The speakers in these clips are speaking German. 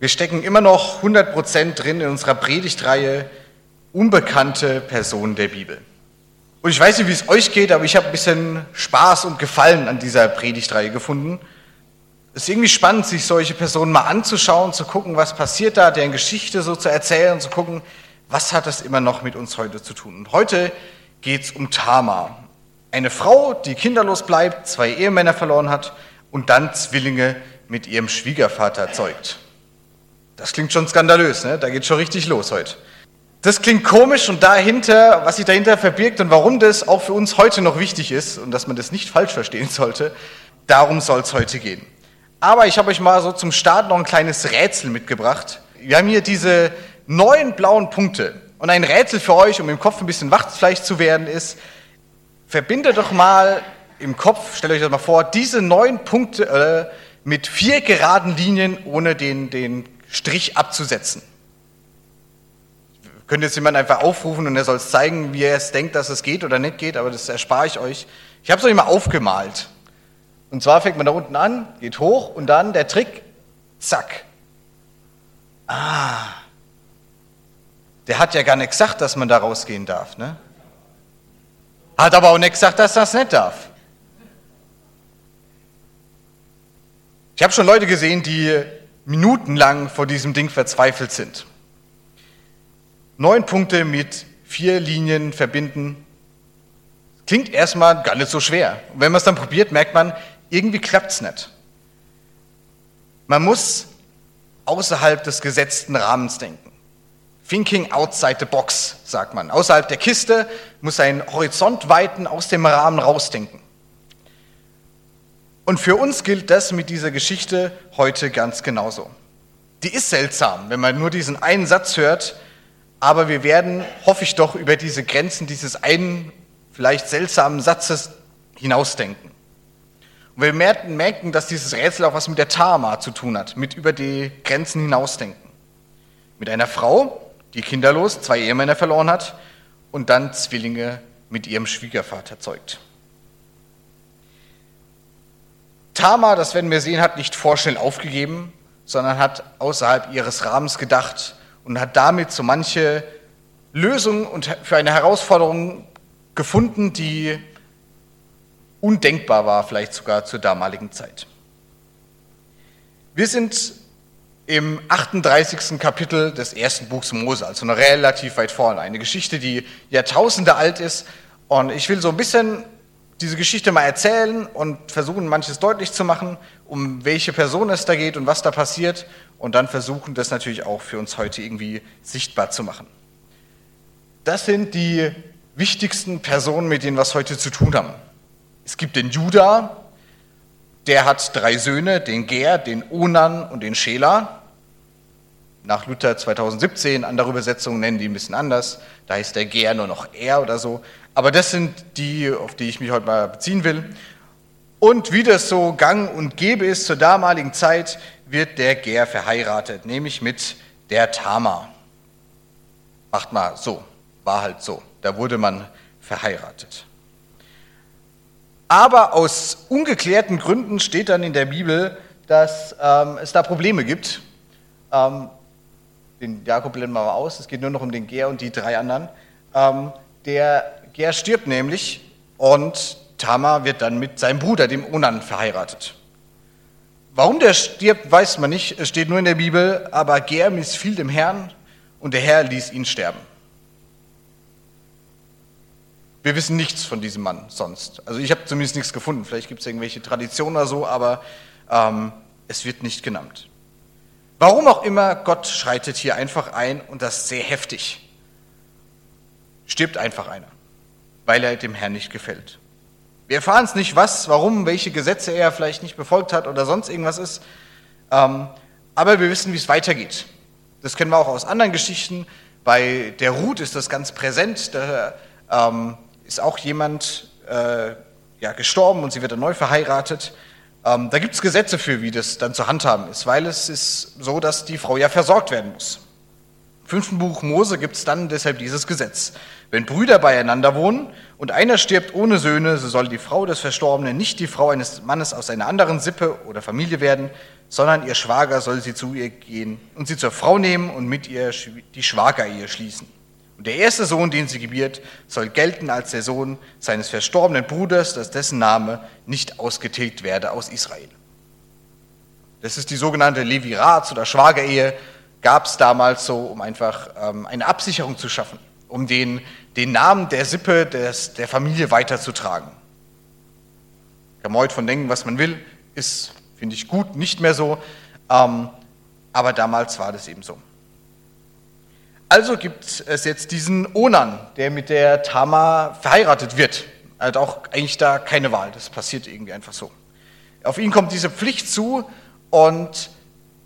Wir stecken immer noch 100% drin in unserer Predigtreihe Unbekannte Personen der Bibel. Und ich weiß nicht, wie es euch geht, aber ich habe ein bisschen Spaß und Gefallen an dieser Predigtreihe gefunden. Es ist irgendwie spannend, sich solche Personen mal anzuschauen, zu gucken, was passiert da, deren Geschichte so zu erzählen zu gucken, was hat das immer noch mit uns heute zu tun. Und heute geht es um Tamar, eine Frau, die kinderlos bleibt, zwei Ehemänner verloren hat und dann Zwillinge mit ihrem Schwiegervater zeugt. Das klingt schon skandalös, ne? da geht schon richtig los heute. Das klingt komisch und dahinter, was sich dahinter verbirgt und warum das auch für uns heute noch wichtig ist und dass man das nicht falsch verstehen sollte, darum soll es heute gehen. Aber ich habe euch mal so zum Start noch ein kleines Rätsel mitgebracht. Wir haben hier diese neun blauen Punkte und ein Rätsel für euch, um im Kopf ein bisschen wach vielleicht zu werden, ist, verbinde doch mal im Kopf, stellt euch das mal vor, diese neun Punkte äh, mit vier geraden Linien ohne den, den Strich abzusetzen. Könnt jetzt jemand einfach aufrufen und er soll es zeigen, wie er es denkt, dass es geht oder nicht geht, aber das erspare ich euch. Ich habe es euch mal aufgemalt. Und zwar fängt man da unten an, geht hoch und dann der Trick, zack. Ah, der hat ja gar nicht gesagt, dass man da rausgehen darf. Ne? Hat aber auch nicht gesagt, dass das nicht darf. Ich habe schon Leute gesehen, die minutenlang vor diesem Ding verzweifelt sind. Neun Punkte mit vier Linien verbinden. Klingt erstmal gar nicht so schwer. Und wenn man es dann probiert, merkt man, irgendwie klappt es nicht. Man muss außerhalb des gesetzten Rahmens denken. Thinking outside the box, sagt man. Außerhalb der Kiste muss ein Horizont weiten, aus dem Rahmen rausdenken. Und für uns gilt das mit dieser Geschichte heute ganz genauso. Die ist seltsam, wenn man nur diesen einen Satz hört, aber wir werden, hoffe ich doch, über diese Grenzen dieses einen vielleicht seltsamen Satzes hinausdenken. Und wir merken, dass dieses Rätsel auch was mit der Tama zu tun hat, mit über die Grenzen hinausdenken. Mit einer Frau, die kinderlos zwei Ehemänner verloren hat und dann Zwillinge mit ihrem Schwiegervater zeugt. Tama, das werden wir sehen, hat nicht vorschnell aufgegeben, sondern hat außerhalb ihres Rahmens gedacht und hat damit so manche Lösung und für eine Herausforderung gefunden, die undenkbar war, vielleicht sogar zur damaligen Zeit. Wir sind im 38. Kapitel des ersten Buchs Mose, also noch relativ weit vorne. Eine Geschichte, die Jahrtausende alt ist. Und ich will so ein bisschen diese Geschichte mal erzählen und versuchen, manches deutlich zu machen, um welche Person es da geht und was da passiert und dann versuchen, das natürlich auch für uns heute irgendwie sichtbar zu machen. Das sind die wichtigsten Personen, mit denen wir es heute zu tun haben. Es gibt den Judah, der hat drei Söhne, den Ger, den Onan und den Schela. Nach Luther 2017, andere Übersetzungen nennen die ein bisschen anders. Da heißt der Ger nur noch er oder so. Aber das sind die, auf die ich mich heute mal beziehen will. Und wie das so gang und gäbe ist zur damaligen Zeit, wird der Ger verheiratet, nämlich mit der Tama. Macht mal so, war halt so. Da wurde man verheiratet. Aber aus ungeklärten Gründen steht dann in der Bibel, dass ähm, es da Probleme gibt. Ähm, den Jakob blenden wir mal aus, es geht nur noch um den Ger und die drei anderen. Ähm, der Ger stirbt nämlich und Tamar wird dann mit seinem Bruder, dem Onan, verheiratet. Warum der stirbt, weiß man nicht, es steht nur in der Bibel, aber Ger missfiel dem Herrn und der Herr ließ ihn sterben. Wir wissen nichts von diesem Mann sonst. Also ich habe zumindest nichts gefunden. Vielleicht gibt es irgendwelche Traditionen oder so, aber ähm, es wird nicht genannt. Warum auch immer, Gott schreitet hier einfach ein und das sehr heftig. Stirbt einfach einer weil er dem Herrn nicht gefällt. Wir erfahren es nicht, was, warum, welche Gesetze er vielleicht nicht befolgt hat oder sonst irgendwas ist, ähm, aber wir wissen, wie es weitergeht. Das kennen wir auch aus anderen Geschichten. Bei der Ruth ist das ganz präsent. Da ähm, ist auch jemand äh, ja, gestorben und sie wird neu verheiratet. Ähm, da gibt es Gesetze für, wie das dann zu handhaben ist, weil es ist so, dass die Frau ja versorgt werden muss. Fünften Buch Mose gibt es dann deshalb dieses Gesetz. Wenn Brüder beieinander wohnen und einer stirbt ohne Söhne, so soll die Frau des Verstorbenen nicht die Frau eines Mannes aus einer anderen Sippe oder Familie werden, sondern ihr Schwager soll sie zu ihr gehen und sie zur Frau nehmen und mit ihr die Schwagerehe schließen. Und der erste Sohn, den sie gebiert, soll gelten als der Sohn seines verstorbenen Bruders, dass dessen Name nicht ausgetilgt werde aus Israel. Das ist die sogenannte Levirats- oder Schwagerehe, gab es damals so, um einfach ähm, eine Absicherung zu schaffen, um den, den Namen der Sippe, des, der Familie weiterzutragen. Kann man heute von denken, was man will, ist, finde ich gut, nicht mehr so, ähm, aber damals war das eben so. Also gibt es jetzt diesen Onan, der mit der Tama verheiratet wird. Er hat auch eigentlich da keine Wahl, das passiert irgendwie einfach so. Auf ihn kommt diese Pflicht zu und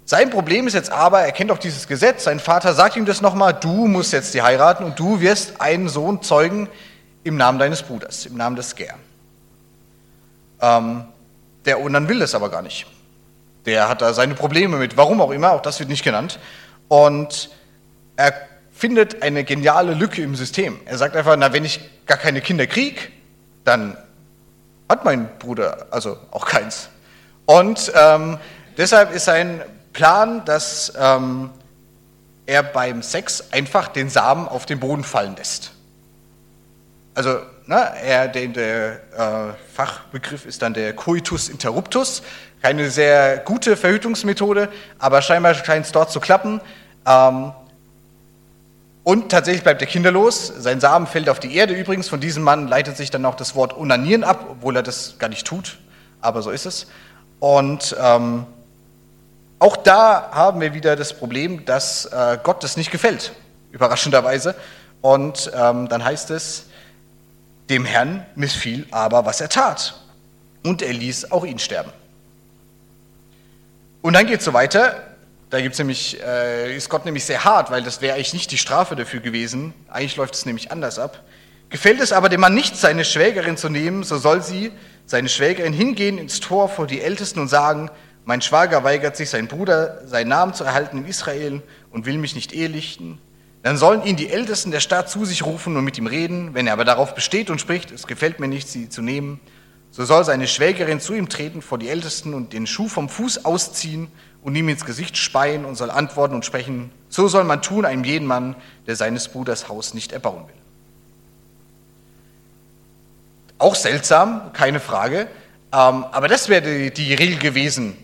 sein Problem ist jetzt aber, er kennt auch dieses Gesetz, sein Vater sagt ihm das nochmal, du musst jetzt die heiraten und du wirst einen Sohn zeugen im Namen deines Bruders, im Namen des Ger. Ähm, der Onan will das aber gar nicht. Der hat da seine Probleme mit, warum auch immer, auch das wird nicht genannt. Und er findet eine geniale Lücke im System. Er sagt einfach, na, wenn ich gar keine Kinder kriege, dann hat mein Bruder also auch keins. Und ähm, deshalb ist sein Plan, dass ähm, er beim Sex einfach den Samen auf den Boden fallen lässt. Also ne, er, der, der äh, Fachbegriff ist dann der Coitus interruptus. Keine sehr gute Verhütungsmethode, aber scheinbar scheint es dort zu klappen. Ähm, und tatsächlich bleibt er kinderlos. Sein Samen fällt auf die Erde übrigens. Von diesem Mann leitet sich dann auch das Wort Unanieren ab, obwohl er das gar nicht tut. Aber so ist es. Und ähm, auch da haben wir wieder das Problem, dass äh, Gott das nicht gefällt, überraschenderweise. Und ähm, dann heißt es, dem Herrn missfiel aber, was er tat. Und er ließ auch ihn sterben. Und dann geht es so weiter. Da gibt's nämlich, äh, ist Gott nämlich sehr hart, weil das wäre eigentlich nicht die Strafe dafür gewesen. Eigentlich läuft es nämlich anders ab. Gefällt es aber dem Mann nicht, seine Schwägerin zu nehmen, so soll sie, seine Schwägerin, hingehen ins Tor vor die Ältesten und sagen, mein Schwager weigert sich, sein Bruder seinen Namen zu erhalten in Israel und will mich nicht ehelichten. Dann sollen ihn die Ältesten der Stadt zu sich rufen und mit ihm reden. Wenn er aber darauf besteht und spricht, es gefällt mir nicht, sie zu nehmen, so soll seine Schwägerin zu ihm treten vor die Ältesten und den Schuh vom Fuß ausziehen und ihm ins Gesicht speien und soll antworten und sprechen. So soll man tun einem jeden Mann, der seines Bruders Haus nicht erbauen will. Auch seltsam, keine Frage. Ähm, aber das wäre die Regel gewesen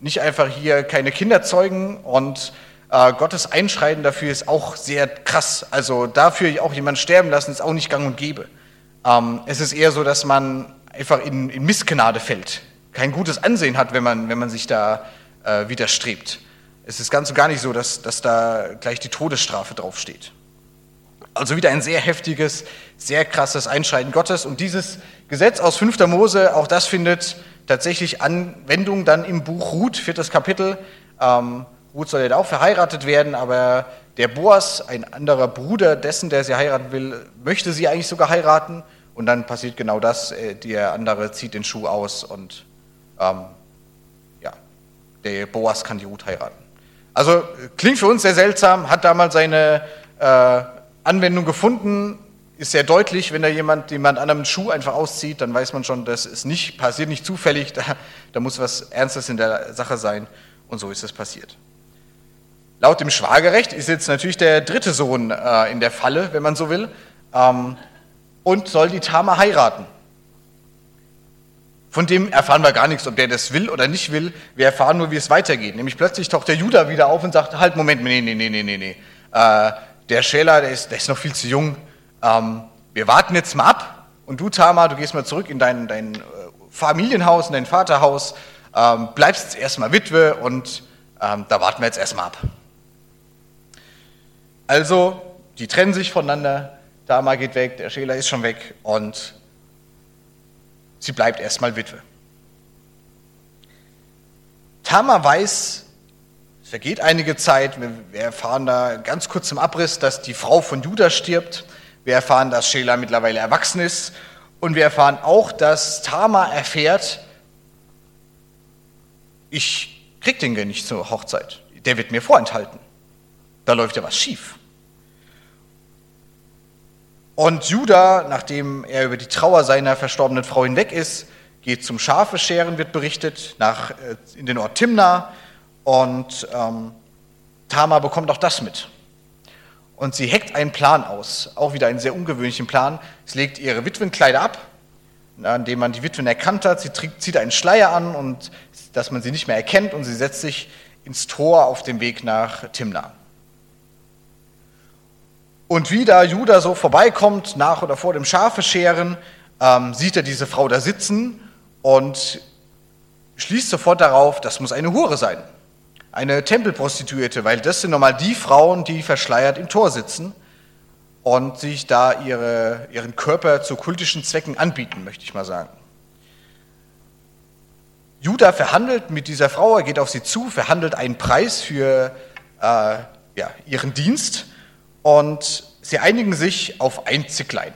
nicht einfach hier keine Kinder zeugen und äh, Gottes Einschreiten dafür ist auch sehr krass. Also dafür auch jemand sterben lassen, ist auch nicht gang und gäbe. Ähm, es ist eher so, dass man einfach in, in, Missgnade fällt, kein gutes Ansehen hat, wenn man, wenn man sich da äh, widerstrebt. Es ist ganz und gar nicht so, dass, dass da gleich die Todesstrafe draufsteht. Also wieder ein sehr heftiges, sehr krasses Einschreiten Gottes. Und dieses Gesetz aus 5. Mose, auch das findet tatsächlich Anwendung dann im Buch Ruth, viertes Kapitel. Ähm, Ruth soll ja auch verheiratet werden, aber der Boas, ein anderer Bruder dessen, der sie heiraten will, möchte sie eigentlich sogar heiraten. Und dann passiert genau das, äh, der andere zieht den Schuh aus und ähm, ja, der Boas kann die Ruth heiraten. Also klingt für uns sehr seltsam, hat damals seine äh, Anwendung gefunden, ist sehr deutlich, wenn da jemand jemand anderem einen Schuh einfach auszieht, dann weiß man schon, das ist nicht, passiert nicht zufällig, da, da muss was Ernstes in der Sache sein. Und so ist es passiert. Laut dem Schwagerrecht ist jetzt natürlich der dritte Sohn äh, in der Falle, wenn man so will, ähm, und soll die Tama heiraten. Von dem erfahren wir gar nichts, ob der das will oder nicht will. Wir erfahren nur, wie es weitergeht. Nämlich plötzlich taucht der Judah wieder auf und sagt, halt, Moment, nee, nee, nee, nee, nee, nee. Äh, der Schäler, der ist, der ist noch viel zu jung, ähm, wir warten jetzt mal ab. Und du, Tama, du gehst mal zurück in dein, dein äh, Familienhaus, in dein Vaterhaus, ähm, bleibst jetzt erstmal Witwe und ähm, da warten wir jetzt erstmal ab. Also, die trennen sich voneinander, Tama geht weg, der Schäler ist schon weg und sie bleibt erstmal Witwe. Tama weiß, es vergeht einige Zeit, wir erfahren da ganz kurz im Abriss, dass die Frau von Judah stirbt wir erfahren, dass Sheila mittlerweile erwachsen ist. Und wir erfahren auch, dass Tama erfährt, ich krieg den gar nicht zur Hochzeit. Der wird mir vorenthalten. Da läuft ja was schief. Und Judah, nachdem er über die Trauer seiner verstorbenen Frau hinweg ist, geht zum Schafescheren, wird berichtet, nach, äh, in den Ort Timna. Und ähm, Tamar bekommt auch das mit. Und sie heckt einen Plan aus, auch wieder einen sehr ungewöhnlichen Plan. Sie legt ihre Witwenkleider ab, an dem man die Witwen erkannt hat. Sie zieht einen Schleier an, und dass man sie nicht mehr erkennt, und sie setzt sich ins Tor auf dem Weg nach Timna. Und wie da Judah so vorbeikommt, nach oder vor dem Schafescheren, ähm, sieht er diese Frau da sitzen und schließt sofort darauf, das muss eine Hure sein. Eine Tempelprostituierte, weil das sind normal die Frauen, die verschleiert im Tor sitzen und sich da ihre, ihren Körper zu kultischen Zwecken anbieten, möchte ich mal sagen. Judah verhandelt mit dieser Frau, er geht auf sie zu, verhandelt einen Preis für äh, ja, ihren Dienst und sie einigen sich auf ein Zicklein.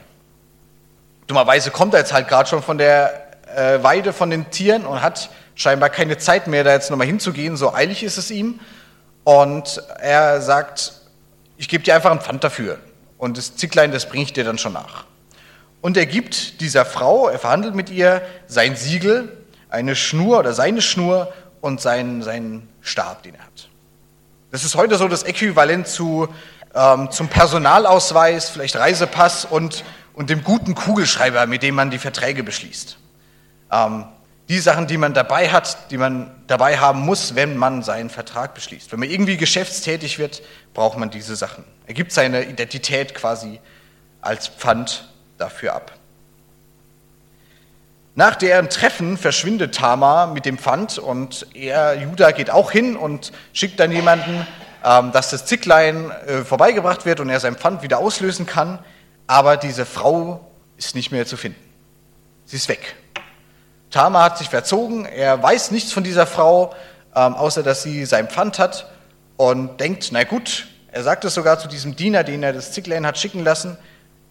Dummerweise kommt er jetzt halt gerade schon von der äh, Weide von den Tieren und hat scheinbar keine Zeit mehr, da jetzt nochmal hinzugehen, so eilig ist es ihm. Und er sagt, ich gebe dir einfach ein Pfand dafür. Und das Zicklein, das bringe ich dir dann schon nach. Und er gibt dieser Frau, er verhandelt mit ihr, sein Siegel, eine Schnur oder seine Schnur und seinen, seinen Stab, den er hat. Das ist heute so das Äquivalent zu, ähm, zum Personalausweis, vielleicht Reisepass und, und dem guten Kugelschreiber, mit dem man die Verträge beschließt. Ähm, die Sachen, die man dabei hat, die man dabei haben muss, wenn man seinen Vertrag beschließt. Wenn man irgendwie geschäftstätig wird, braucht man diese Sachen. Er gibt seine Identität quasi als Pfand dafür ab. Nach deren Treffen verschwindet Tamar mit dem Pfand und er, Judah, geht auch hin und schickt dann jemanden, ähm, dass das Zicklein äh, vorbeigebracht wird und er sein Pfand wieder auslösen kann. Aber diese Frau ist nicht mehr zu finden. Sie ist weg. Tamar hat sich verzogen, er weiß nichts von dieser Frau, ähm, außer dass sie sein Pfand hat und denkt, na gut, er sagt es sogar zu diesem Diener, den er das Zicklein hat schicken lassen,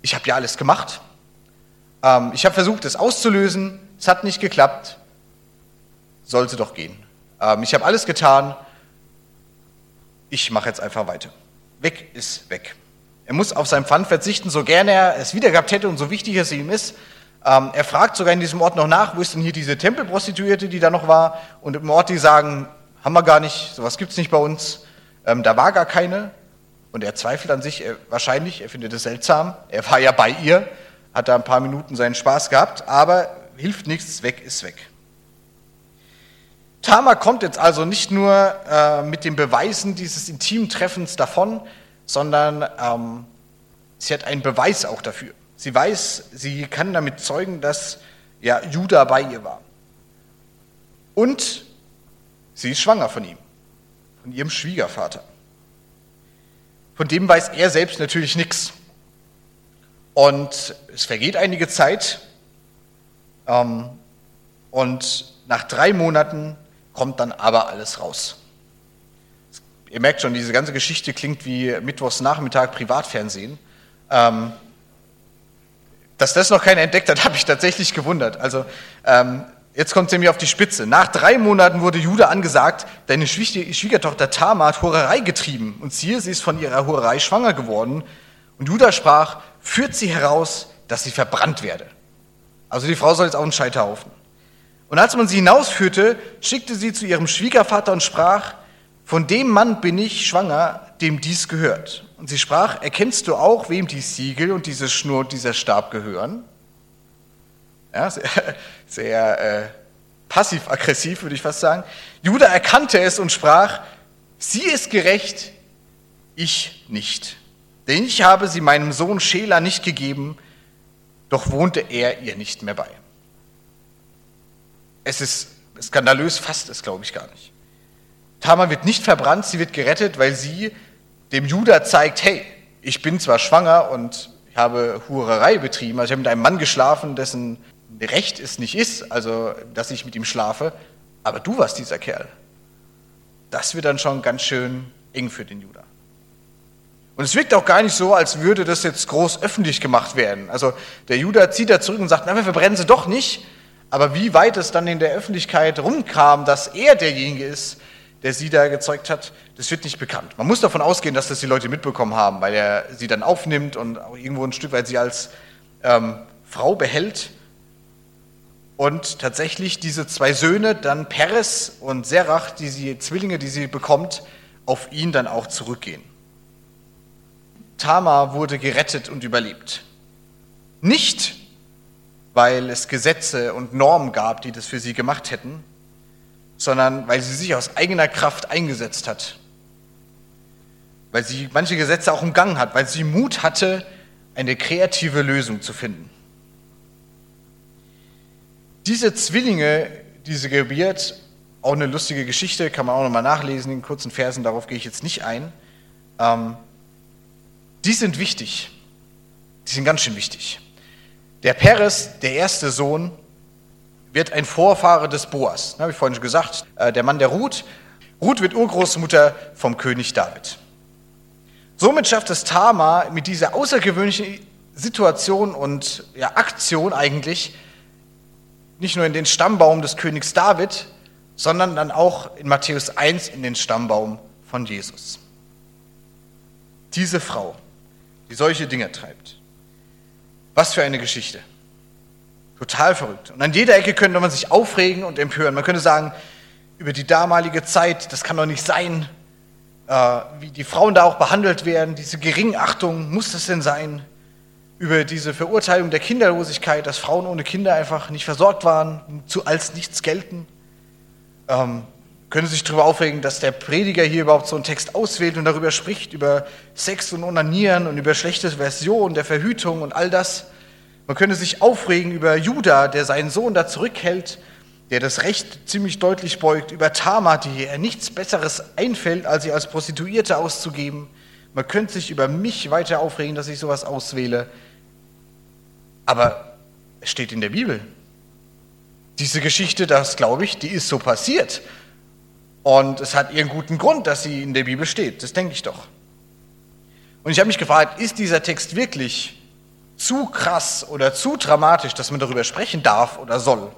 ich habe ja alles gemacht, ähm, ich habe versucht, es auszulösen, es hat nicht geklappt, sollte doch gehen. Ähm, ich habe alles getan, ich mache jetzt einfach weiter. Weg ist weg. Er muss auf sein Pfand verzichten, so gerne er es wieder gehabt hätte und so wichtig es ihm ist. Ähm, er fragt sogar in diesem Ort noch nach, wo ist denn hier diese Tempelprostituierte, die da noch war? Und im Ort, die sagen, haben wir gar nicht, sowas gibt es nicht bei uns. Ähm, da war gar keine. Und er zweifelt an sich, er, wahrscheinlich, er findet es seltsam. Er war ja bei ihr, hat da ein paar Minuten seinen Spaß gehabt, aber hilft nichts, weg ist weg. Tama kommt jetzt also nicht nur äh, mit den Beweisen dieses intimen Treffens davon, sondern ähm, sie hat einen Beweis auch dafür. Sie weiß, sie kann damit zeugen, dass ja, Judah bei ihr war. Und sie ist schwanger von ihm, von ihrem Schwiegervater. Von dem weiß er selbst natürlich nichts. Und es vergeht einige Zeit. Ähm, und nach drei Monaten kommt dann aber alles raus. Ihr merkt schon, diese ganze Geschichte klingt wie Mittwochs Nachmittag Privatfernsehen. Ähm, dass das noch keiner entdeckt hat, habe ich tatsächlich gewundert. Also ähm, jetzt kommt es nämlich auf die Spitze. Nach drei Monaten wurde Judah angesagt, deine Schwiegertochter Tamar hat Hurerei getrieben. Und siehe, sie ist von ihrer Hurerei schwanger geworden. Und Judah sprach, führt sie heraus, dass sie verbrannt werde. Also die Frau soll jetzt auf den Scheiterhaufen. Und als man sie hinausführte, schickte sie zu ihrem Schwiegervater und sprach, von dem Mann bin ich schwanger, dem dies gehört. Und sie sprach, erkennst du auch, wem die Siegel und diese Schnur und dieser Stab gehören? Ja, sehr, sehr äh, passiv-aggressiv, würde ich fast sagen. Judah erkannte es und sprach, sie ist gerecht, ich nicht. Denn ich habe sie meinem Sohn Schela nicht gegeben, doch wohnte er ihr nicht mehr bei. Es ist skandalös, fast es glaube ich gar nicht. Tamar wird nicht verbrannt, sie wird gerettet, weil sie dem Judah zeigt, hey, ich bin zwar schwanger und ich habe Hurerei betrieben, also ich habe mit einem Mann geschlafen, dessen Recht es nicht ist, also dass ich mit ihm schlafe, aber du warst dieser Kerl. Das wird dann schon ganz schön eng für den Judah. Und es wirkt auch gar nicht so, als würde das jetzt groß öffentlich gemacht werden. Also der Judah zieht da zurück und sagt, na, wir verbrennen sie doch nicht. Aber wie weit es dann in der Öffentlichkeit rumkam, dass er derjenige ist, der sie da gezeugt hat, das wird nicht bekannt. Man muss davon ausgehen, dass das die Leute mitbekommen haben, weil er sie dann aufnimmt und auch irgendwo ein Stück weit sie als ähm, Frau behält. Und tatsächlich diese zwei Söhne, dann Peres und Serach, die Zwillinge, die sie bekommt, auf ihn dann auch zurückgehen. Tamar wurde gerettet und überlebt. Nicht, weil es Gesetze und Normen gab, die das für sie gemacht hätten, sondern weil sie sich aus eigener Kraft eingesetzt hat. Weil sie manche Gesetze auch umgangen hat, weil sie Mut hatte, eine kreative Lösung zu finden. Diese Zwillinge, diese gebiert, auch eine lustige Geschichte, kann man auch nochmal nachlesen in kurzen Versen, darauf gehe ich jetzt nicht ein. Ähm, die sind wichtig. Die sind ganz schön wichtig. Der Peres, der erste Sohn, wird ein Vorfahre des Boas. Habe ich vorhin schon gesagt. Äh, der Mann der Ruth. Ruth wird Urgroßmutter vom König David. Somit schafft es Tamar mit dieser außergewöhnlichen Situation und ja, Aktion eigentlich nicht nur in den Stammbaum des Königs David, sondern dann auch in Matthäus 1 in den Stammbaum von Jesus. Diese Frau, die solche Dinge treibt. Was für eine Geschichte. Total verrückt. Und an jeder Ecke könnte man sich aufregen und empören. Man könnte sagen, über die damalige Zeit, das kann doch nicht sein, äh, wie die Frauen da auch behandelt werden, diese Geringachtung, muss das denn sein? Über diese Verurteilung der Kinderlosigkeit, dass Frauen ohne Kinder einfach nicht versorgt waren, zu als nichts gelten. Ähm, können sich darüber aufregen, dass der Prediger hier überhaupt so einen Text auswählt und darüber spricht, über Sex und Onanieren und über schlechte Version der Verhütung und all das. Man könnte sich aufregen über Judah, der seinen Sohn da zurückhält, der das Recht ziemlich deutlich beugt, über Tamar, die er nichts Besseres einfällt, als sie als Prostituierte auszugeben. Man könnte sich über mich weiter aufregen, dass ich sowas auswähle. Aber es steht in der Bibel. Diese Geschichte, das glaube ich, die ist so passiert. Und es hat ihren guten Grund, dass sie in der Bibel steht. Das denke ich doch. Und ich habe mich gefragt, ist dieser Text wirklich zu krass oder zu dramatisch, dass man darüber sprechen darf oder soll.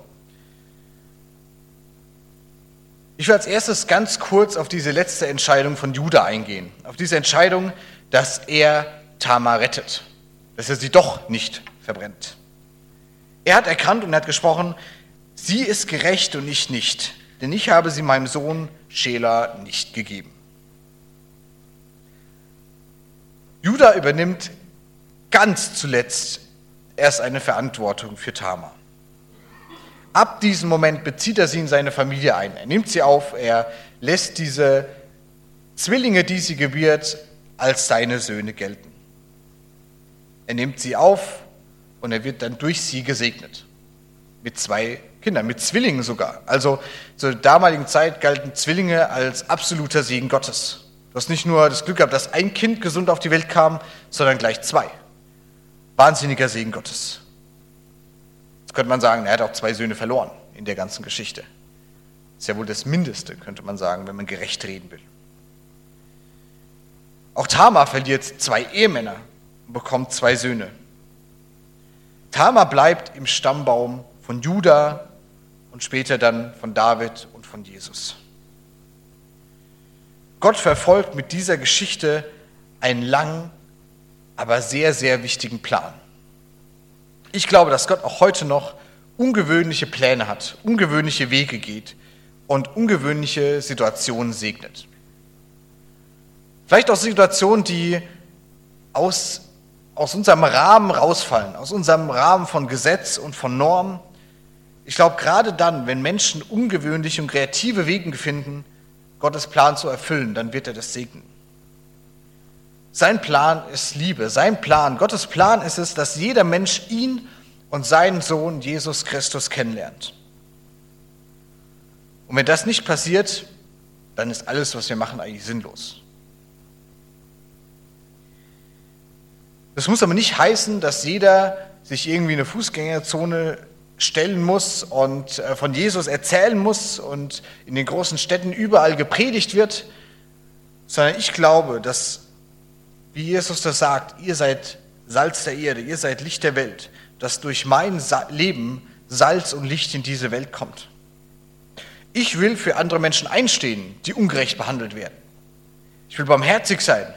Ich will als erstes ganz kurz auf diese letzte Entscheidung von Judah eingehen. Auf diese Entscheidung, dass er Tamar rettet, dass er sie doch nicht verbrennt. Er hat erkannt und hat gesprochen, sie ist gerecht und ich nicht, denn ich habe sie meinem Sohn Schela nicht gegeben. Judah übernimmt ganz zuletzt erst eine Verantwortung für Tamar. Ab diesem Moment bezieht er sie in seine Familie ein. Er nimmt sie auf, er lässt diese Zwillinge, die sie gebiert, als seine Söhne gelten. Er nimmt sie auf und er wird dann durch sie gesegnet. Mit zwei Kindern, mit Zwillingen sogar. Also zur damaligen Zeit galten Zwillinge als absoluter Segen Gottes. Du hast nicht nur das Glück gehabt, dass ein Kind gesund auf die Welt kam, sondern gleich zwei. Wahnsinniger Segen Gottes. Jetzt könnte man sagen, er hat auch zwei Söhne verloren in der ganzen Geschichte. Ist ja wohl das Mindeste, könnte man sagen, wenn man gerecht reden will. Auch Tamar verliert zwei Ehemänner und bekommt zwei Söhne. Tamar bleibt im Stammbaum von Juda und später dann von David und von Jesus. Gott verfolgt mit dieser Geschichte einen langen aber sehr, sehr wichtigen Plan. Ich glaube, dass Gott auch heute noch ungewöhnliche Pläne hat, ungewöhnliche Wege geht und ungewöhnliche Situationen segnet. Vielleicht auch Situationen, die aus, aus unserem Rahmen rausfallen, aus unserem Rahmen von Gesetz und von Norm. Ich glaube, gerade dann, wenn Menschen ungewöhnliche und kreative Wege finden, Gottes Plan zu erfüllen, dann wird er das segnen. Sein Plan ist Liebe. Sein Plan, Gottes Plan ist es, dass jeder Mensch ihn und seinen Sohn Jesus Christus kennenlernt. Und wenn das nicht passiert, dann ist alles, was wir machen, eigentlich sinnlos. Das muss aber nicht heißen, dass jeder sich irgendwie in eine Fußgängerzone stellen muss und äh, von Jesus erzählen muss und in den großen Städten überall gepredigt wird, sondern ich glaube, dass wie Jesus das sagt, ihr seid Salz der Erde, ihr seid Licht der Welt, dass durch mein Leben Salz und Licht in diese Welt kommt. Ich will für andere Menschen einstehen, die ungerecht behandelt werden. Ich will barmherzig sein.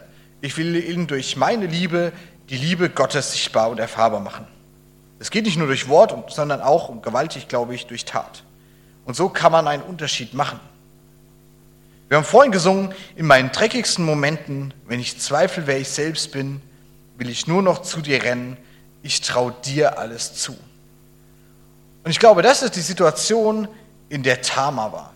Ich will ihnen durch meine Liebe die Liebe Gottes sichtbar und erfahrbar machen. Es geht nicht nur durch Wort, sondern auch, und gewaltig glaube ich, durch Tat. Und so kann man einen Unterschied machen. Wir haben vorhin gesungen, in meinen dreckigsten Momenten, wenn ich zweifle, wer ich selbst bin, will ich nur noch zu dir rennen, ich traue dir alles zu. Und ich glaube, das ist die Situation, in der Tama war,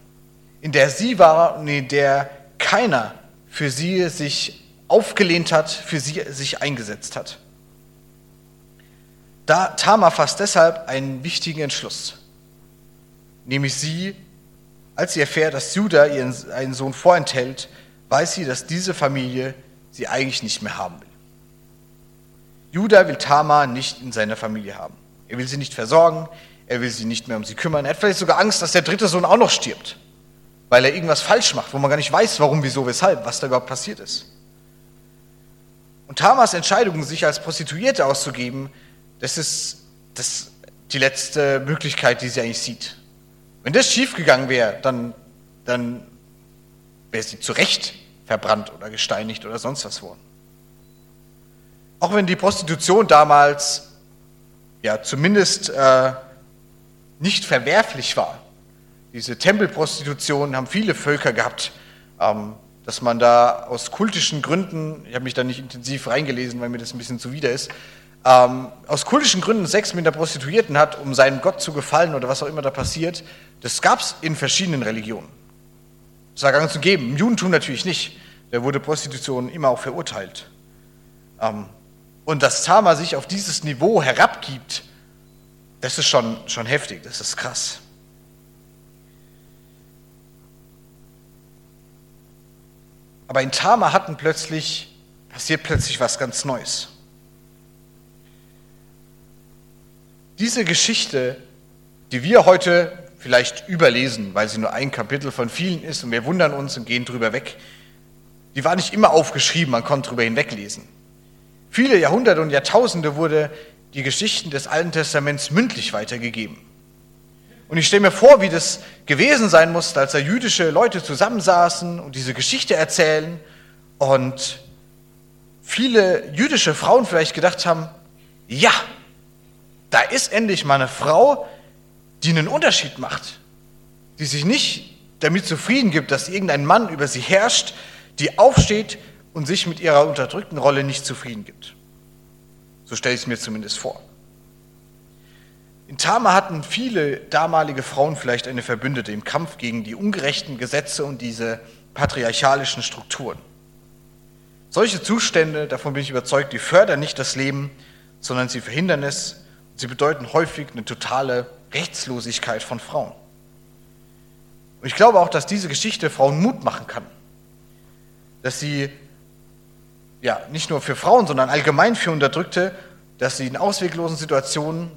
in der sie war und in der keiner für sie sich aufgelehnt hat, für sie sich eingesetzt hat. Da Tama fasst deshalb einen wichtigen Entschluss, nämlich sie als sie erfährt, dass Judah ihren einen Sohn vorenthält, weiß sie, dass diese Familie sie eigentlich nicht mehr haben will. Judah will Tamar nicht in seiner Familie haben. Er will sie nicht versorgen, er will sie nicht mehr um sie kümmern. Er hat vielleicht sogar Angst, dass der dritte Sohn auch noch stirbt, weil er irgendwas falsch macht, wo man gar nicht weiß, warum, wieso, weshalb, was da überhaupt passiert ist. Und Tamars Entscheidung, sich als Prostituierte auszugeben, das ist das, die letzte Möglichkeit, die sie eigentlich sieht. Wenn das schiefgegangen wäre, dann, dann wäre sie zu Recht verbrannt oder gesteinigt oder sonst was worden. Auch wenn die Prostitution damals ja zumindest äh, nicht verwerflich war. Diese Tempelprostitution haben viele Völker gehabt, ähm, dass man da aus kultischen Gründen, ich habe mich da nicht intensiv reingelesen, weil mir das ein bisschen zuwider ist, ähm, aus kultischen Gründen Sex mit der Prostituierten hat, um seinem Gott zu gefallen oder was auch immer da passiert, das gab es in verschiedenen Religionen. Das war gang zu geben. Im Judentum natürlich nicht. Da wurde Prostitution immer auch verurteilt. Ähm, und dass Tama sich auf dieses Niveau herabgibt, das ist schon, schon heftig, das ist krass. Aber in Tama hatten plötzlich, passiert plötzlich was ganz Neues. Diese Geschichte, die wir heute vielleicht überlesen, weil sie nur ein Kapitel von vielen ist und wir wundern uns und gehen drüber weg, die war nicht immer aufgeschrieben, man konnte drüber hinweglesen. Viele Jahrhunderte und Jahrtausende wurde die Geschichten des Alten Testaments mündlich weitergegeben. Und ich stelle mir vor, wie das gewesen sein muss, als da jüdische Leute zusammensaßen und diese Geschichte erzählen und viele jüdische Frauen vielleicht gedacht haben, ja, da ist endlich mal eine Frau, die einen Unterschied macht, die sich nicht damit zufrieden gibt, dass irgendein Mann über sie herrscht, die aufsteht und sich mit ihrer unterdrückten Rolle nicht zufrieden gibt. So stelle ich es mir zumindest vor. In Tama hatten viele damalige Frauen vielleicht eine Verbündete im Kampf gegen die ungerechten Gesetze und diese patriarchalischen Strukturen. Solche Zustände, davon bin ich überzeugt, die fördern nicht das Leben, sondern sie verhindern es Sie bedeuten häufig eine totale Rechtslosigkeit von Frauen. Und ich glaube auch, dass diese Geschichte Frauen Mut machen kann. Dass sie, ja, nicht nur für Frauen, sondern allgemein für Unterdrückte, dass sie in ausweglosen Situationen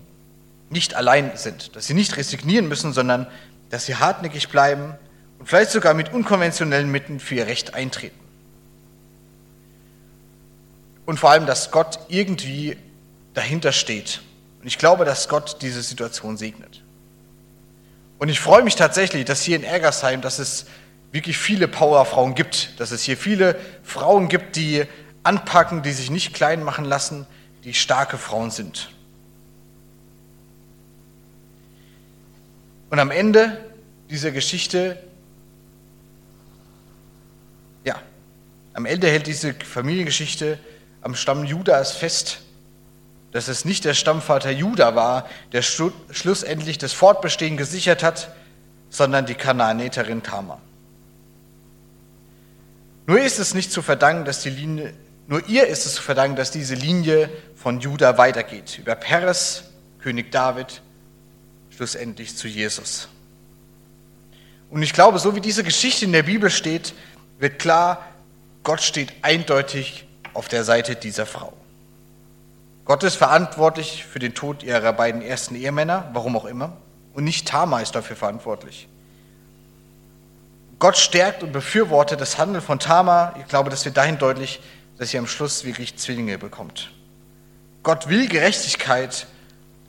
nicht allein sind. Dass sie nicht resignieren müssen, sondern dass sie hartnäckig bleiben und vielleicht sogar mit unkonventionellen Mitteln für ihr Recht eintreten. Und vor allem, dass Gott irgendwie dahinter steht und ich glaube, dass Gott diese Situation segnet. Und ich freue mich tatsächlich, dass hier in Ergersheim, dass es wirklich viele Powerfrauen gibt, dass es hier viele Frauen gibt, die anpacken, die sich nicht klein machen lassen, die starke Frauen sind. Und am Ende dieser Geschichte, ja, am Ende hält diese Familiengeschichte am Stamm Judas fest dass es nicht der Stammvater Juda war, der schlussendlich das Fortbestehen gesichert hat, sondern die Kanaanäterin Tamar. Nur ist es nicht zu verdanken, dass die Linie, nur ihr ist es zu verdanken, dass diese Linie von Juda weitergeht, über Peres, König David, schlussendlich zu Jesus. Und ich glaube, so wie diese Geschichte in der Bibel steht, wird klar, Gott steht eindeutig auf der Seite dieser Frau. Gott ist verantwortlich für den Tod ihrer beiden ersten Ehemänner, warum auch immer, und nicht Tama ist dafür verantwortlich. Gott stärkt und befürwortet das Handeln von Tama. Ich glaube, das wird dahin deutlich, dass sie am Schluss wirklich Zwillinge bekommt. Gott will Gerechtigkeit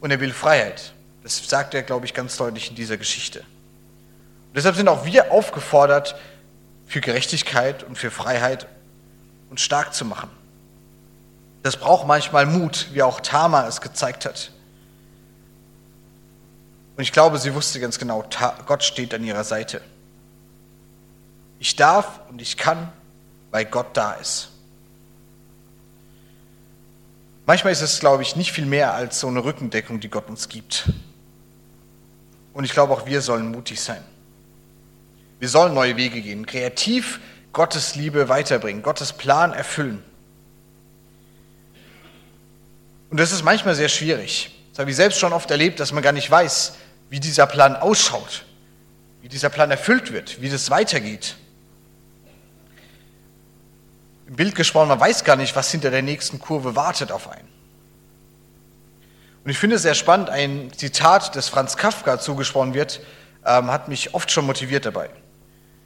und er will Freiheit. Das sagt er, glaube ich, ganz deutlich in dieser Geschichte. Und deshalb sind auch wir aufgefordert, für Gerechtigkeit und für Freiheit uns stark zu machen. Das braucht manchmal Mut, wie auch Tama es gezeigt hat. Und ich glaube, sie wusste ganz genau, Gott steht an ihrer Seite. Ich darf und ich kann, weil Gott da ist. Manchmal ist es, glaube ich, nicht viel mehr als so eine Rückendeckung, die Gott uns gibt. Und ich glaube, auch wir sollen mutig sein. Wir sollen neue Wege gehen, kreativ Gottes Liebe weiterbringen, Gottes Plan erfüllen. Und das ist manchmal sehr schwierig. Das habe ich selbst schon oft erlebt, dass man gar nicht weiß, wie dieser Plan ausschaut, wie dieser Plan erfüllt wird, wie das weitergeht. Im Bild gesprochen, man weiß gar nicht, was hinter der nächsten Kurve wartet auf einen. Und ich finde es sehr spannend, ein Zitat, das Franz Kafka zugesprochen wird, ähm, hat mich oft schon motiviert dabei.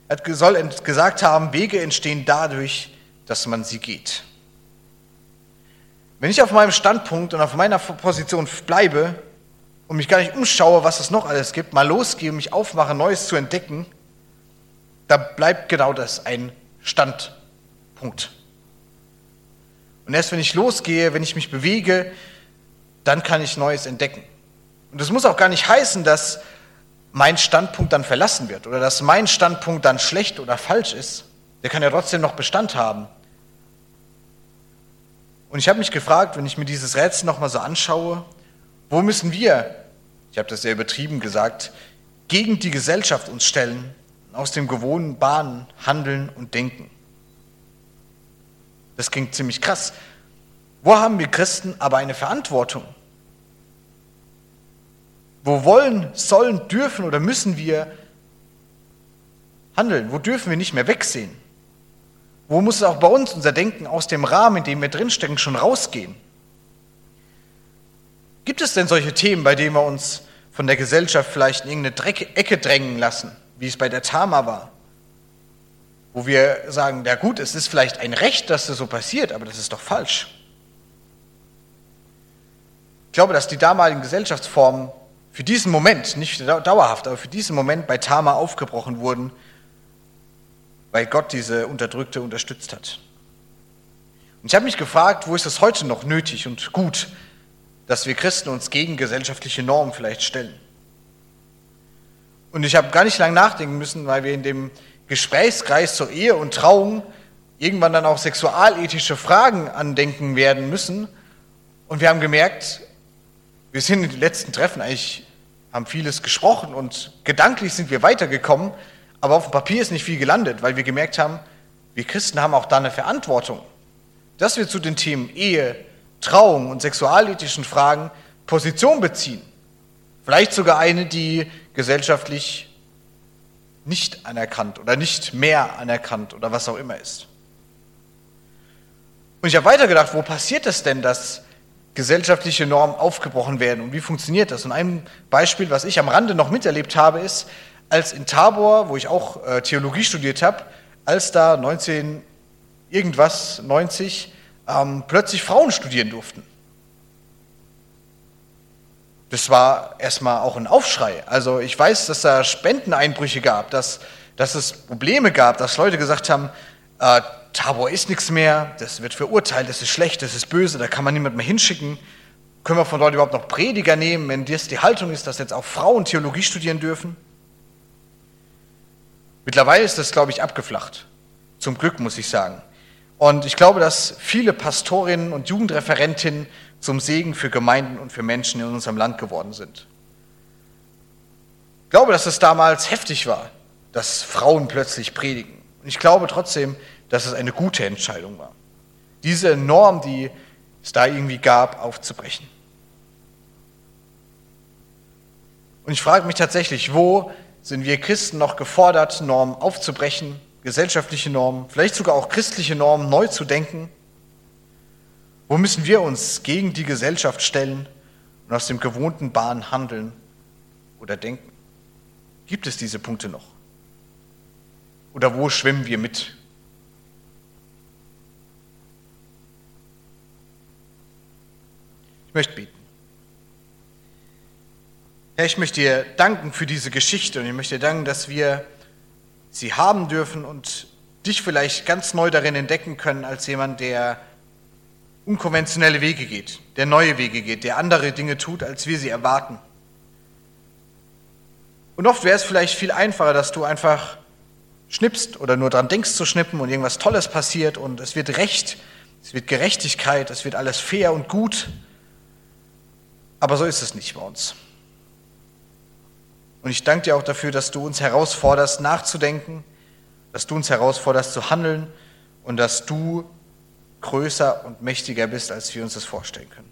Er soll gesagt haben, Wege entstehen dadurch, dass man sie geht. Wenn ich auf meinem Standpunkt und auf meiner Position bleibe und mich gar nicht umschaue, was es noch alles gibt, mal losgehe und mich aufmache, Neues zu entdecken, da bleibt genau das, ein Standpunkt. Punkt. Und erst wenn ich losgehe, wenn ich mich bewege, dann kann ich Neues entdecken. Und das muss auch gar nicht heißen, dass mein Standpunkt dann verlassen wird oder dass mein Standpunkt dann schlecht oder falsch ist. Der kann ja trotzdem noch Bestand haben. Und ich habe mich gefragt, wenn ich mir dieses Rätsel nochmal so anschaue, wo müssen wir, ich habe das sehr übertrieben gesagt, gegen die Gesellschaft uns stellen, aus dem gewohnten Bahnen handeln und denken? Das klingt ziemlich krass. Wo haben wir Christen aber eine Verantwortung? Wo wollen, sollen, dürfen oder müssen wir handeln? Wo dürfen wir nicht mehr wegsehen? Wo muss auch bei uns unser Denken aus dem Rahmen, in dem wir drinstecken, schon rausgehen? Gibt es denn solche Themen, bei denen wir uns von der Gesellschaft vielleicht in irgendeine Ecke drängen lassen, wie es bei der Tama war? wo wir sagen, ja gut, es ist vielleicht ein Recht, dass das so passiert, aber das ist doch falsch. Ich glaube, dass die damaligen Gesellschaftsformen für diesen Moment, nicht dauerhaft, aber für diesen Moment bei Tama aufgebrochen wurden, weil Gott diese Unterdrückte unterstützt hat. Und ich habe mich gefragt, wo ist es heute noch nötig und gut, dass wir Christen uns gegen gesellschaftliche Normen vielleicht stellen. Und ich habe gar nicht lange nachdenken müssen, weil wir in dem Gesprächskreis zur Ehe und Trauung irgendwann dann auch sexualethische Fragen andenken werden müssen. Und wir haben gemerkt, wir sind in den letzten Treffen eigentlich, haben vieles gesprochen und gedanklich sind wir weitergekommen, aber auf dem Papier ist nicht viel gelandet, weil wir gemerkt haben, wir Christen haben auch da eine Verantwortung, dass wir zu den Themen Ehe, Trauung und sexualethischen Fragen Position beziehen. Vielleicht sogar eine, die gesellschaftlich nicht anerkannt oder nicht mehr anerkannt oder was auch immer ist. Und ich habe weitergedacht, wo passiert es denn, dass gesellschaftliche Normen aufgebrochen werden und wie funktioniert das? Und ein Beispiel, was ich am Rande noch miterlebt habe, ist, als in Tabor, wo ich auch äh, Theologie studiert habe, als da 19 irgendwas, 90, ähm, plötzlich Frauen studieren durften. Das war erstmal auch ein Aufschrei. Also ich weiß, dass da Spendeneinbrüche gab, dass, dass es Probleme gab, dass Leute gesagt haben, äh, Tabor ist nichts mehr, das wird verurteilt, das ist schlecht, das ist böse, da kann man niemand mehr hinschicken. Können wir von dort überhaupt noch Prediger nehmen, wenn das die Haltung ist, dass jetzt auch Frauen Theologie studieren dürfen? Mittlerweile ist das, glaube ich, abgeflacht. Zum Glück, muss ich sagen. Und ich glaube, dass viele Pastorinnen und Jugendreferentinnen zum Segen für Gemeinden und für Menschen in unserem Land geworden sind. Ich glaube, dass es damals heftig war, dass Frauen plötzlich predigen. Und ich glaube trotzdem, dass es eine gute Entscheidung war, diese Norm, die es da irgendwie gab, aufzubrechen. Und ich frage mich tatsächlich, wo sind wir Christen noch gefordert, Normen aufzubrechen, gesellschaftliche Normen, vielleicht sogar auch christliche Normen neu zu denken? Wo müssen wir uns gegen die Gesellschaft stellen und aus dem gewohnten Bahn handeln oder denken? Gibt es diese Punkte noch? Oder wo schwimmen wir mit? Ich möchte beten. Herr, ich möchte dir danken für diese Geschichte und ich möchte dir danken, dass wir sie haben dürfen und dich vielleicht ganz neu darin entdecken können als jemand, der unkonventionelle Wege geht, der neue Wege geht, der andere Dinge tut, als wir sie erwarten. Und oft wäre es vielleicht viel einfacher, dass du einfach schnippst oder nur dran denkst zu schnippen und irgendwas Tolles passiert und es wird Recht, es wird Gerechtigkeit, es wird alles fair und gut. Aber so ist es nicht bei uns. Und ich danke dir auch dafür, dass du uns herausforderst, nachzudenken, dass du uns herausforderst, zu handeln und dass du größer und mächtiger bist, als wir uns das vorstellen können.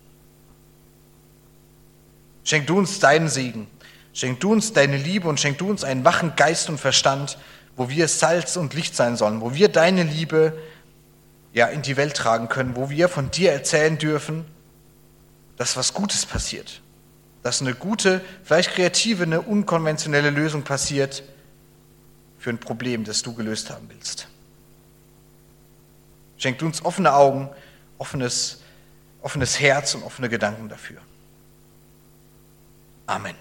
Schenk du uns deinen Segen, schenk du uns deine Liebe und schenk du uns einen wachen Geist und Verstand, wo wir Salz und Licht sein sollen, wo wir deine Liebe ja in die Welt tragen können, wo wir von dir erzählen dürfen, dass was Gutes passiert, dass eine gute, vielleicht kreative, eine unkonventionelle Lösung passiert für ein Problem, das du gelöst haben willst. Schenkt uns offene Augen, offenes, offenes Herz und offene Gedanken dafür. Amen.